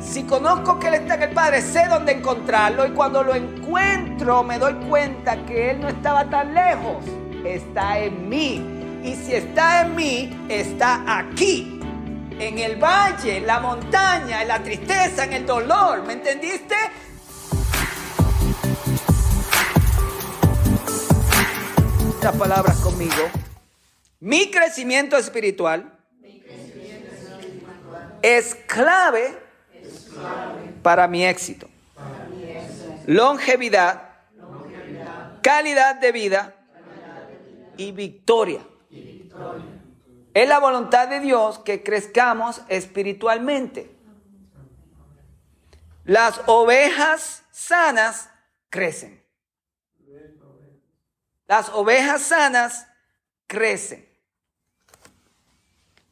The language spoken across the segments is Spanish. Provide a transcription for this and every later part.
Si conozco que Él está en el Padre, sé dónde encontrarlo y cuando lo encuentro me doy cuenta que Él no estaba tan lejos, está en mí. Y si está en mí, está aquí, en el valle, en la montaña, en la tristeza, en el dolor. ¿Me entendiste? Estas palabras conmigo. Mi crecimiento espiritual, es clave, para mi éxito. Longevidad, calidad de vida y victoria. Es la voluntad de Dios que crezcamos espiritualmente. Las ovejas sanas crecen. Las ovejas sanas crecen.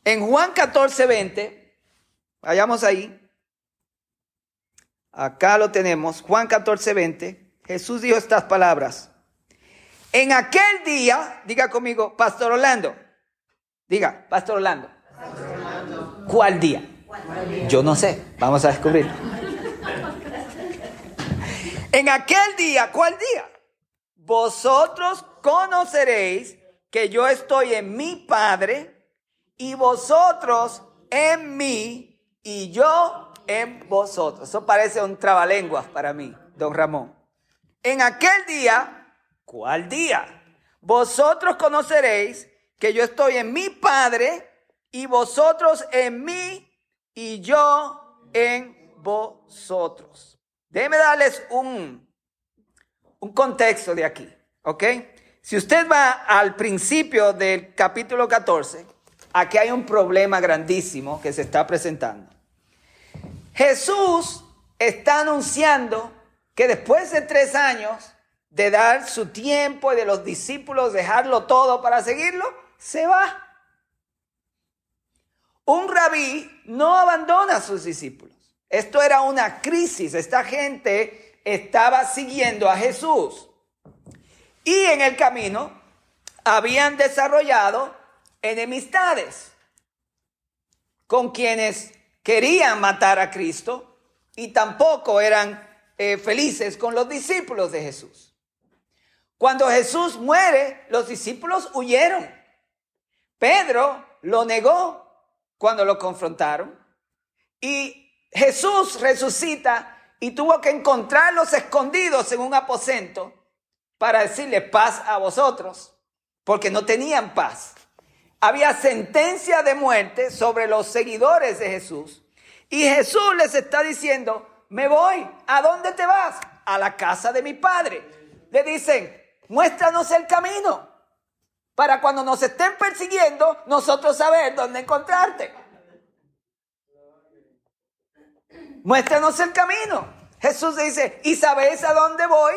En Juan 14, 20, vayamos ahí. Acá lo tenemos, Juan 14, 20. Jesús dijo estas palabras. En aquel día, diga conmigo, Pastor Orlando. Diga, Pastor Orlando. ¿Cuál día? Yo no sé, vamos a descubrir. en aquel día, ¿cuál día? Vosotros conoceréis que yo estoy en mi Padre y vosotros en mí y yo en vosotros. Eso parece un trabalenguas para mí, don Ramón. En aquel día, ¿cuál día? Vosotros conoceréis que yo estoy en mi Padre y vosotros en mí y yo en vosotros. Déjenme darles un, un contexto de aquí, ¿ok? Si usted va al principio del capítulo 14, aquí hay un problema grandísimo que se está presentando. Jesús está anunciando que después de tres años de dar su tiempo y de los discípulos dejarlo todo para seguirlo, se va. Un rabí no abandona a sus discípulos. Esto era una crisis. Esta gente estaba siguiendo a Jesús. Y en el camino habían desarrollado enemistades con quienes querían matar a Cristo y tampoco eran eh, felices con los discípulos de Jesús. Cuando Jesús muere, los discípulos huyeron. Pedro lo negó cuando lo confrontaron. Y Jesús resucita y tuvo que encontrarlos escondidos en un aposento para decirle paz a vosotros, porque no tenían paz. Había sentencia de muerte sobre los seguidores de Jesús. Y Jesús les está diciendo, me voy, ¿a dónde te vas? A la casa de mi padre. Le dicen, muéstranos el camino para cuando nos estén persiguiendo, nosotros saber dónde encontrarte. Muéstranos el camino. Jesús dice, ¿y sabéis a dónde voy?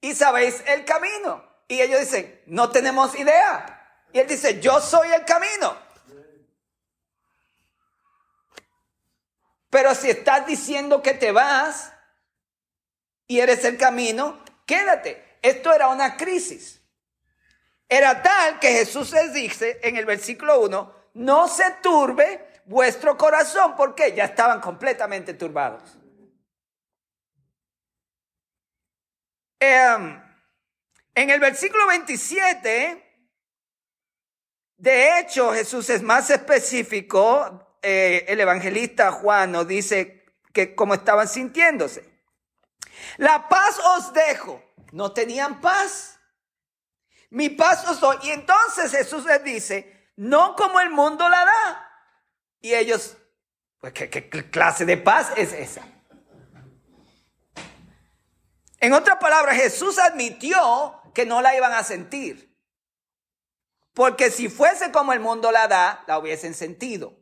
y sabéis el camino. Y ellos dicen, no tenemos idea. Y él dice, yo soy el camino. Pero si estás diciendo que te vas y eres el camino, quédate. Esto era una crisis. Era tal que Jesús les dice en el versículo 1, no se turbe vuestro corazón, porque ya estaban completamente turbados. Em, en el versículo 27, de hecho, Jesús es más específico. Eh, el evangelista Juan nos dice que cómo estaban sintiéndose. La paz os dejo. No tenían paz. Mi paz os doy. Y entonces Jesús les dice, no como el mundo la da. Y ellos, pues, qué clase de paz es esa? En otras palabras, Jesús admitió que no la iban a sentir. Porque si fuese como el mundo la da, la hubiesen sentido.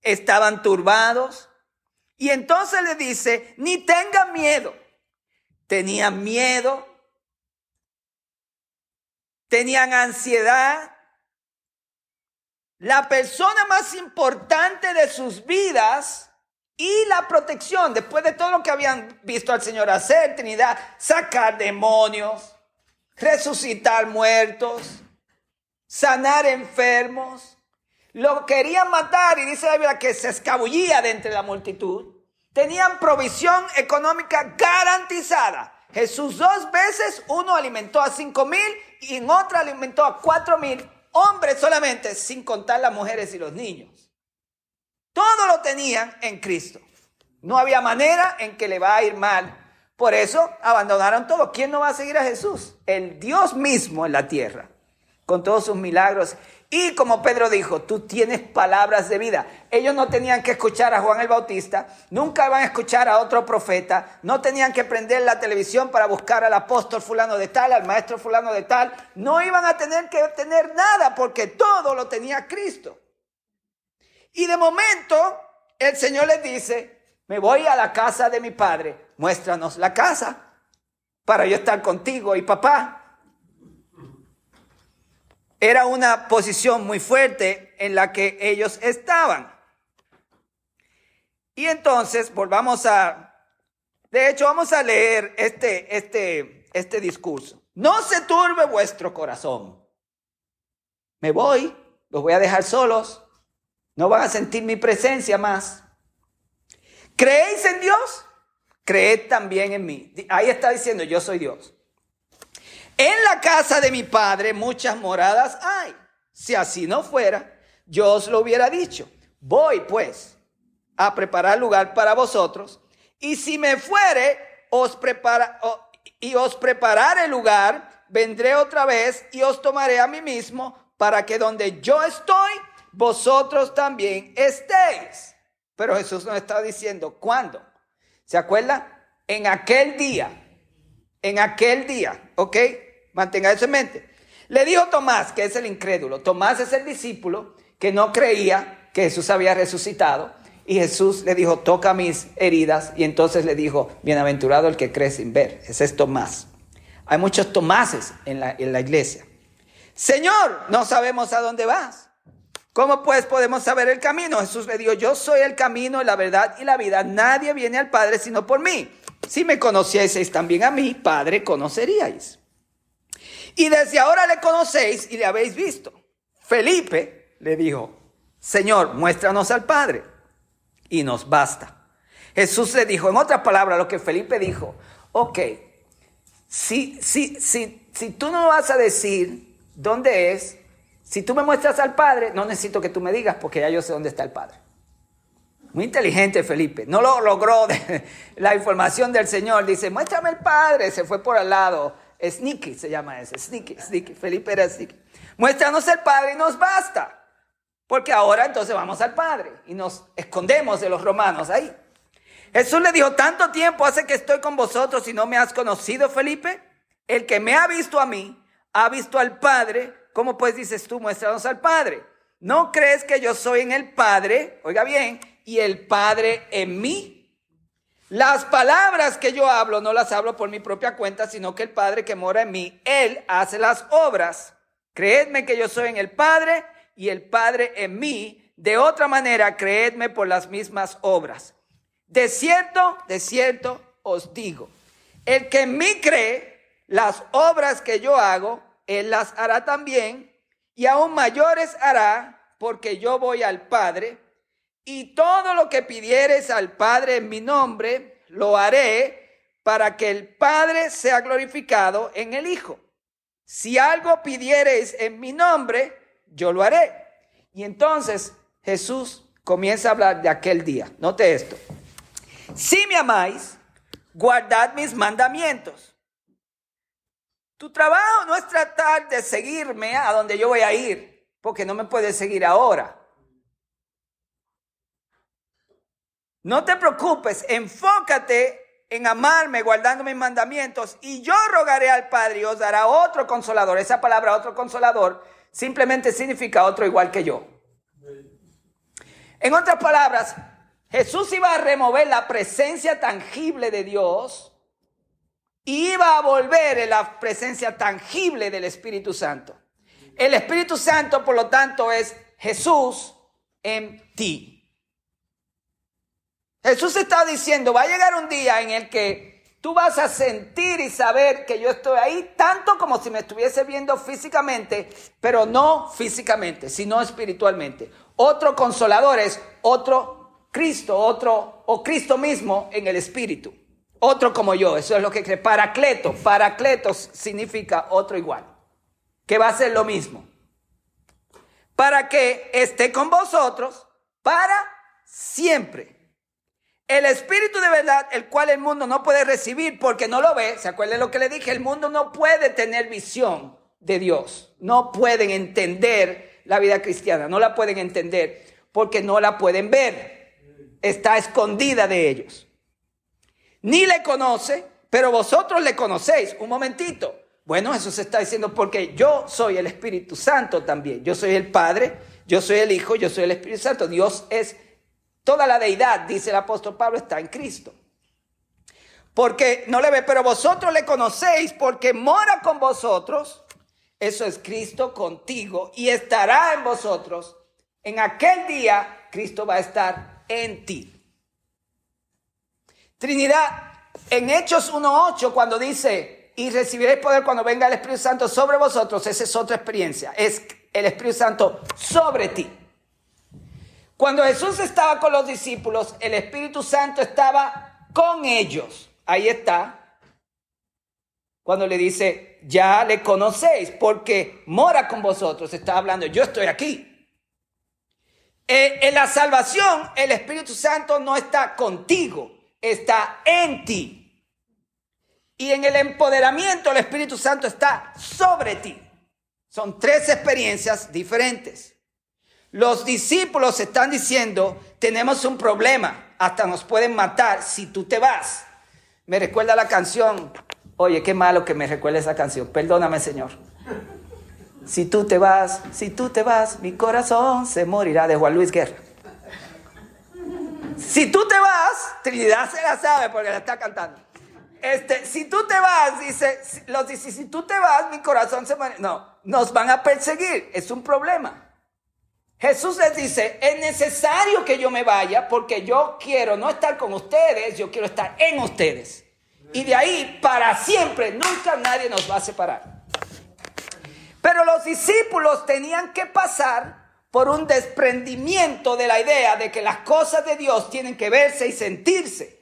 Estaban turbados. Y entonces le dice, ni tengan miedo. Tenían miedo. Tenían ansiedad. La persona más importante de sus vidas y la protección, después de todo lo que habían visto al Señor hacer, Trinidad, sacar demonios, resucitar muertos, sanar enfermos. Lo querían matar y dice la Biblia que se escabullía de entre la multitud. tenían provisión económica garantizada. Jesús dos veces, uno alimentó a cinco mil y en otra alimentó a cuatro mil hombres solamente, sin contar las mujeres y los niños. Todo lo tenían en Cristo. No había manera en que le va a ir mal. Por eso abandonaron todo. ¿Quién no va a seguir a Jesús? El Dios mismo en la tierra, con todos sus milagros y como Pedro dijo, tú tienes palabras de vida. Ellos no tenían que escuchar a Juan el Bautista, nunca iban a escuchar a otro profeta, no tenían que prender la televisión para buscar al apóstol fulano de tal, al maestro fulano de tal. No iban a tener que tener nada porque todo lo tenía Cristo. Y de momento el Señor les dice, me voy a la casa de mi padre, muéstranos la casa para yo estar contigo y papá. Era una posición muy fuerte en la que ellos estaban. Y entonces, volvamos a, de hecho, vamos a leer este, este, este discurso. No se turbe vuestro corazón. Me voy, los voy a dejar solos, no van a sentir mi presencia más. ¿Creéis en Dios? Creed también en mí. Ahí está diciendo, yo soy Dios. En la casa de mi padre muchas moradas hay. Si así no fuera, yo os lo hubiera dicho. Voy pues a preparar lugar para vosotros. Y si me fuere, os prepara, y os prepararé lugar, vendré otra vez y os tomaré a mí mismo para que donde yo estoy, vosotros también estéis. Pero Jesús nos está diciendo, ¿cuándo? ¿Se acuerda? En aquel día, en aquel día, ¿ok? Mantenga eso en mente. Le dijo Tomás, que es el incrédulo. Tomás es el discípulo que no creía que Jesús había resucitado. Y Jesús le dijo, toca mis heridas. Y entonces le dijo, bienaventurado el que cree sin ver. Ese es Tomás. Hay muchos Tomases en la, en la iglesia. Señor, no sabemos a dónde vas. ¿Cómo pues podemos saber el camino? Jesús le dijo, yo soy el camino, la verdad y la vida. Nadie viene al Padre sino por mí. Si me conocieseis también a mí, Padre, conoceríais. Y desde ahora le conocéis y le habéis visto. Felipe le dijo, Señor, muéstranos al Padre y nos basta. Jesús le dijo, en otras palabras, lo que Felipe dijo, ok, si, si, si, si tú no vas a decir dónde es, si tú me muestras al Padre, no necesito que tú me digas porque ya yo sé dónde está el Padre. Muy inteligente Felipe. No lo logró la información del Señor. Dice, muéstrame el Padre. Se fue por al lado. Sneaky se llama ese, sneaky, sneaky. Felipe era sneaky. Muéstranos el Padre y nos basta. Porque ahora entonces vamos al Padre y nos escondemos de los romanos ahí. Jesús le dijo, tanto tiempo hace que estoy con vosotros y no me has conocido, Felipe. El que me ha visto a mí, ha visto al Padre. ¿Cómo pues dices tú, muéstranos al Padre? ¿No crees que yo soy en el Padre? Oiga bien, y el Padre en mí. Las palabras que yo hablo no las hablo por mi propia cuenta, sino que el Padre que mora en mí, Él hace las obras. Creedme que yo soy en el Padre y el Padre en mí. De otra manera, creedme por las mismas obras. De cierto, de cierto os digo, el que en mí cree, las obras que yo hago, Él las hará también, y aún mayores hará, porque yo voy al Padre y todo lo que pidieres al Padre en mi nombre, lo haré para que el Padre sea glorificado en el Hijo. Si algo pidiereis en mi nombre, yo lo haré. Y entonces Jesús comienza a hablar de aquel día. Note esto. Si me amáis, guardad mis mandamientos. Tu trabajo no es tratar de seguirme a donde yo voy a ir, porque no me puedes seguir ahora. No te preocupes, enfócate en amarme guardando mis mandamientos y yo rogaré al Padre y os dará otro consolador. Esa palabra otro consolador simplemente significa otro igual que yo. En otras palabras, Jesús iba a remover la presencia tangible de Dios y iba a volver en la presencia tangible del Espíritu Santo. El Espíritu Santo, por lo tanto, es Jesús en ti. Jesús está diciendo, va a llegar un día en el que tú vas a sentir y saber que yo estoy ahí tanto como si me estuviese viendo físicamente, pero no físicamente, sino espiritualmente. Otro consolador es otro Cristo, otro, o Cristo mismo en el Espíritu. Otro como yo, eso es lo que cree. Paracleto, paracleto significa otro igual, que va a ser lo mismo. Para que esté con vosotros para siempre. El Espíritu de verdad, el cual el mundo no puede recibir porque no lo ve. ¿Se acuerdan lo que le dije? El mundo no puede tener visión de Dios. No pueden entender la vida cristiana. No la pueden entender porque no la pueden ver. Está escondida de ellos. Ni le conoce, pero vosotros le conocéis. Un momentito. Bueno, eso se está diciendo porque yo soy el Espíritu Santo también. Yo soy el Padre, yo soy el Hijo, yo soy el Espíritu Santo. Dios es Toda la deidad, dice el apóstol Pablo, está en Cristo. Porque no le ve, pero vosotros le conocéis porque mora con vosotros. Eso es Cristo contigo y estará en vosotros. En aquel día Cristo va a estar en ti. Trinidad, en Hechos 1.8, cuando dice, y recibiréis poder cuando venga el Espíritu Santo sobre vosotros, esa es otra experiencia. Es el Espíritu Santo sobre ti. Cuando Jesús estaba con los discípulos, el Espíritu Santo estaba con ellos. Ahí está. Cuando le dice, ya le conocéis porque mora con vosotros. Está hablando, yo estoy aquí. Eh, en la salvación, el Espíritu Santo no está contigo, está en ti. Y en el empoderamiento, el Espíritu Santo está sobre ti. Son tres experiencias diferentes. Los discípulos están diciendo, tenemos un problema, hasta nos pueden matar si tú te vas. Me recuerda la canción, oye, qué malo que me recuerde esa canción, perdóname Señor. Si tú te vas, si tú te vas, mi corazón se morirá de Juan Luis Guerra. Si tú te vas, Trinidad se la sabe porque la está cantando. Este, si tú te vas, dice, los dice, si tú te vas, mi corazón se morirá. No, nos van a perseguir, es un problema. Jesús les dice, es necesario que yo me vaya porque yo quiero no estar con ustedes, yo quiero estar en ustedes. Y de ahí para siempre, nunca nadie nos va a separar. Pero los discípulos tenían que pasar por un desprendimiento de la idea de que las cosas de Dios tienen que verse y sentirse.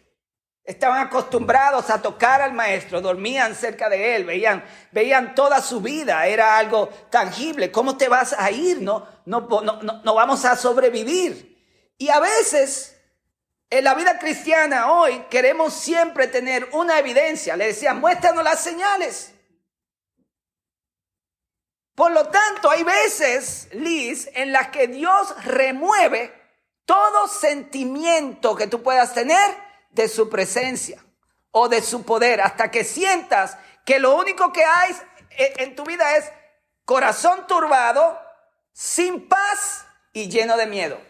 Estaban acostumbrados a tocar al maestro, dormían cerca de él, veían, veían toda su vida, era algo tangible. ¿Cómo te vas a ir? No, no, no, no vamos a sobrevivir. Y a veces, en la vida cristiana hoy, queremos siempre tener una evidencia. Le decían, muéstranos las señales. Por lo tanto, hay veces, Liz, en las que Dios remueve todo sentimiento que tú puedas tener de su presencia o de su poder, hasta que sientas que lo único que hay en tu vida es corazón turbado, sin paz y lleno de miedo.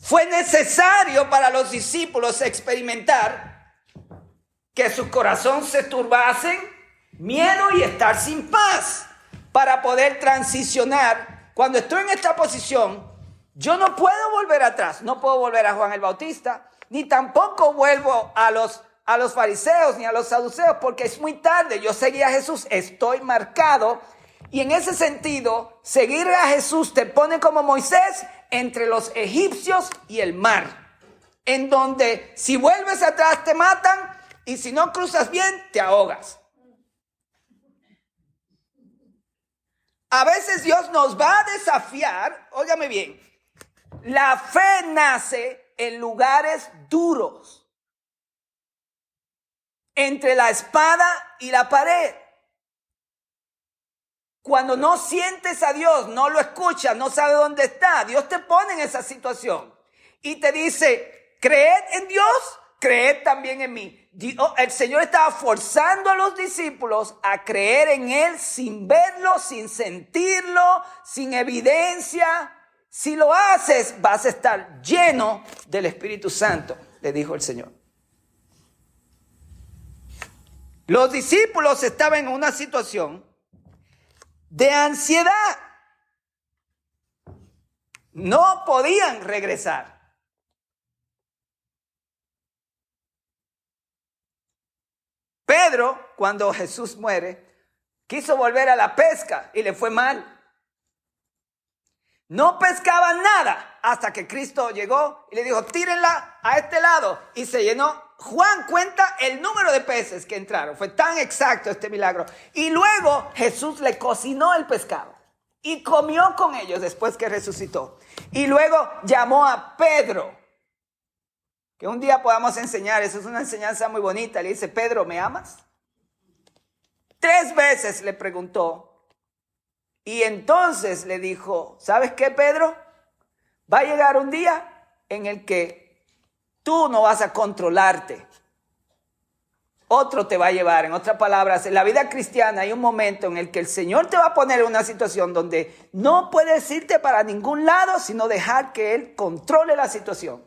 Fue necesario para los discípulos experimentar que su corazón se turbasen, miedo y estar sin paz para poder transicionar. Cuando estoy en esta posición, yo no puedo volver atrás, no puedo volver a Juan el Bautista, ni tampoco vuelvo a los, a los fariseos ni a los saduceos, porque es muy tarde. Yo seguí a Jesús, estoy marcado. Y en ese sentido, seguir a Jesús te pone como Moisés entre los egipcios y el mar, en donde si vuelves atrás te matan y si no cruzas bien te ahogas. A veces Dios nos va a desafiar, óigame bien, la fe nace en lugares duros, entre la espada y la pared. Cuando no sientes a Dios, no lo escuchas, no sabes dónde está, Dios te pone en esa situación y te dice, creed en Dios, creed también en mí. el Señor estaba forzando a los discípulos a creer en Él sin verlo, sin sentirlo, sin evidencia. Si lo haces, vas a estar lleno del Espíritu Santo, le dijo el Señor. Los discípulos estaban en una situación de ansiedad. No podían regresar. Pedro, cuando Jesús muere, quiso volver a la pesca y le fue mal. No pescaban nada hasta que Cristo llegó y le dijo, tírenla a este lado. Y se llenó. Juan cuenta el número de peces que entraron. Fue tan exacto este milagro. Y luego Jesús le cocinó el pescado y comió con ellos después que resucitó. Y luego llamó a Pedro. Que un día podamos enseñar, eso es una enseñanza muy bonita. Le dice, Pedro, ¿me amas? Tres veces le preguntó. Y entonces le dijo, ¿sabes qué, Pedro? Va a llegar un día en el que tú no vas a controlarte. Otro te va a llevar. En otras palabras, en la vida cristiana hay un momento en el que el Señor te va a poner en una situación donde no puedes irte para ningún lado, sino dejar que Él controle la situación.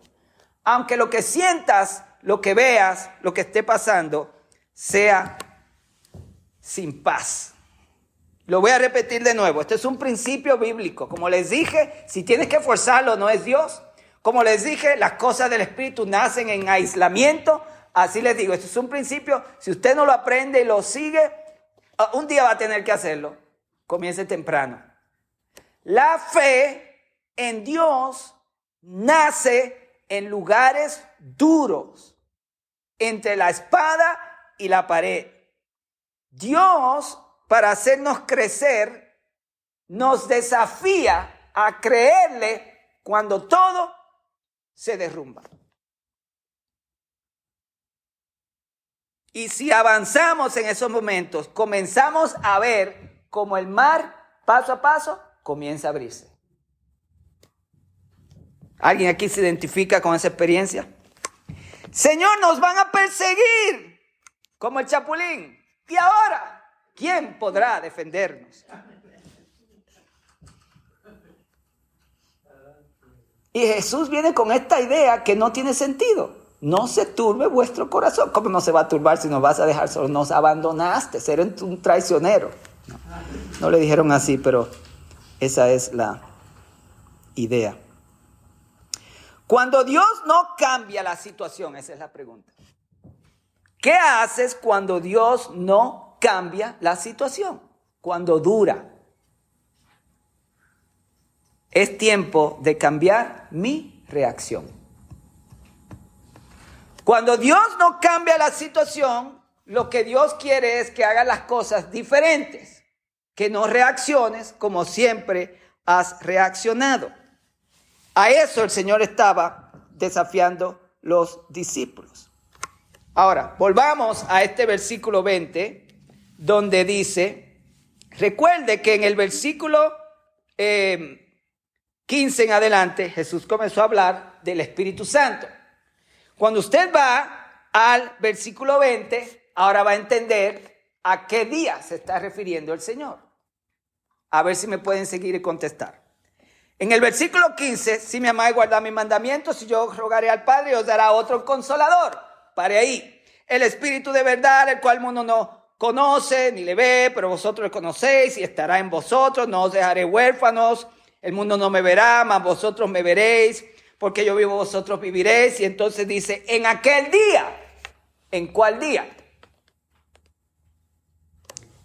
Aunque lo que sientas, lo que veas, lo que esté pasando, sea sin paz. Lo voy a repetir de nuevo. Este es un principio bíblico. Como les dije, si tienes que forzarlo, no es Dios. Como les dije, las cosas del Espíritu nacen en aislamiento. Así les digo, esto es un principio. Si usted no lo aprende y lo sigue, ah, un día va a tener que hacerlo. Comience temprano. La fe en Dios nace en lugares duros, entre la espada y la pared. Dios, para hacernos crecer, nos desafía a creerle cuando todo se derrumba. Y si avanzamos en esos momentos, comenzamos a ver como el mar, paso a paso, comienza a abrirse. ¿Alguien aquí se identifica con esa experiencia? Señor, nos van a perseguir como el chapulín. ¿Y ahora? ¿Quién podrá defendernos? Y Jesús viene con esta idea que no tiene sentido. No se turbe vuestro corazón. ¿Cómo no se va a turbar si nos vas a dejar solo? Nos abandonaste, eres un traicionero. No, no le dijeron así, pero esa es la idea. Cuando Dios no cambia la situación, esa es la pregunta. ¿Qué haces cuando Dios no cambia la situación? Cuando dura. Es tiempo de cambiar mi reacción. Cuando Dios no cambia la situación, lo que Dios quiere es que hagas las cosas diferentes, que no reacciones como siempre has reaccionado. A eso el Señor estaba desafiando los discípulos. Ahora, volvamos a este versículo 20, donde dice, recuerde que en el versículo 15 eh, en adelante Jesús comenzó a hablar del Espíritu Santo. Cuando usted va al versículo 20, ahora va a entender a qué día se está refiriendo el Señor. A ver si me pueden seguir y contestar. En el versículo 15, si me amáis, guardad mis mandamientos, y yo rogaré al Padre os dará otro consolador. Pare ahí. El Espíritu de verdad, el cual el mundo no conoce ni le ve, pero vosotros le conocéis y estará en vosotros. No os dejaré huérfanos. El mundo no me verá, mas vosotros me veréis porque yo vivo, vosotros viviréis. Y entonces dice, en aquel día, ¿en cuál día?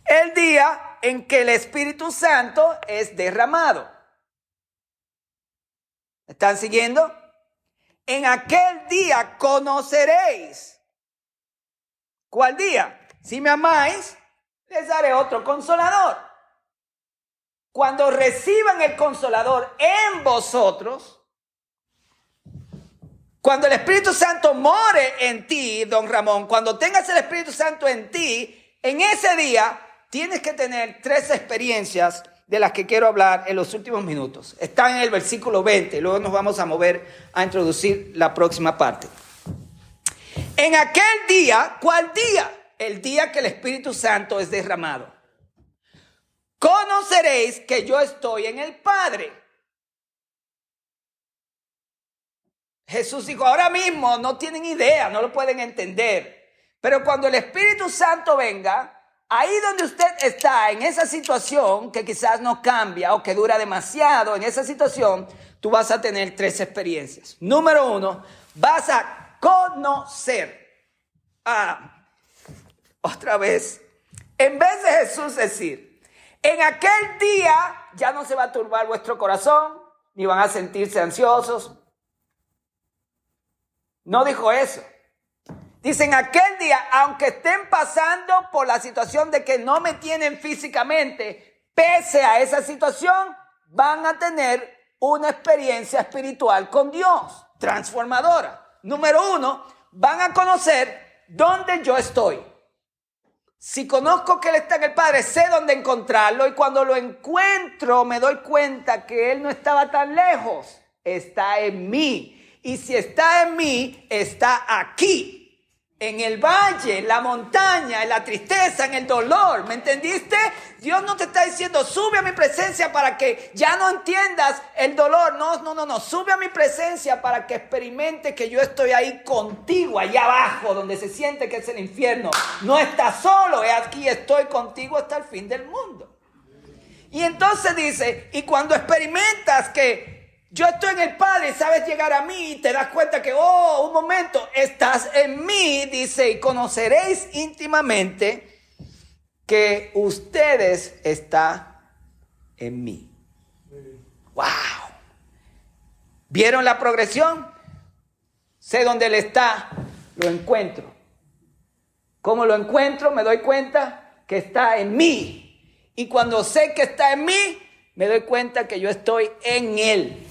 El día en que el Espíritu Santo es derramado. ¿Están siguiendo? En aquel día conoceréis. ¿Cuál día? Si me amáis, les daré otro consolador. Cuando reciban el consolador en vosotros, cuando el Espíritu Santo more en ti, don Ramón, cuando tengas el Espíritu Santo en ti, en ese día tienes que tener tres experiencias de las que quiero hablar en los últimos minutos. Están en el versículo 20, luego nos vamos a mover a introducir la próxima parte. En aquel día, ¿cuál día? El día que el Espíritu Santo es derramado. Conoceréis que yo estoy en el Padre Jesús dijo, ahora mismo no tienen idea, no lo pueden entender. Pero cuando el Espíritu Santo venga, ahí donde usted está, en esa situación que quizás no cambia o que dura demasiado, en esa situación, tú vas a tener tres experiencias. Número uno, vas a conocer. Ah, otra vez, en vez de Jesús decir, en aquel día ya no se va a turbar vuestro corazón, ni van a sentirse ansiosos. No dijo eso. Dicen aquel día, aunque estén pasando por la situación de que no me tienen físicamente, pese a esa situación, van a tener una experiencia espiritual con Dios, transformadora. Número uno, van a conocer dónde yo estoy. Si conozco que Él está en el Padre, sé dónde encontrarlo y cuando lo encuentro me doy cuenta que Él no estaba tan lejos, está en mí. Y si está en mí, está aquí en el valle, en la montaña, en la tristeza, en el dolor. ¿Me entendiste? Dios no te está diciendo, sube a mi presencia para que ya no entiendas el dolor. No, no, no, no. Sube a mi presencia para que experimente que yo estoy ahí contigo, allá abajo, donde se siente que es el infierno. No estás solo, es aquí estoy contigo hasta el fin del mundo. Y entonces dice, y cuando experimentas que yo estoy en el Padre, sabes llegar a mí y te das cuenta que, oh, un momento, estás en mí, dice, y conoceréis íntimamente que ustedes están en mí. ¡Wow! ¿Vieron la progresión? Sé dónde Él está, lo encuentro. ¿Cómo lo encuentro? Me doy cuenta que está en mí. Y cuando sé que está en mí, me doy cuenta que yo estoy en Él.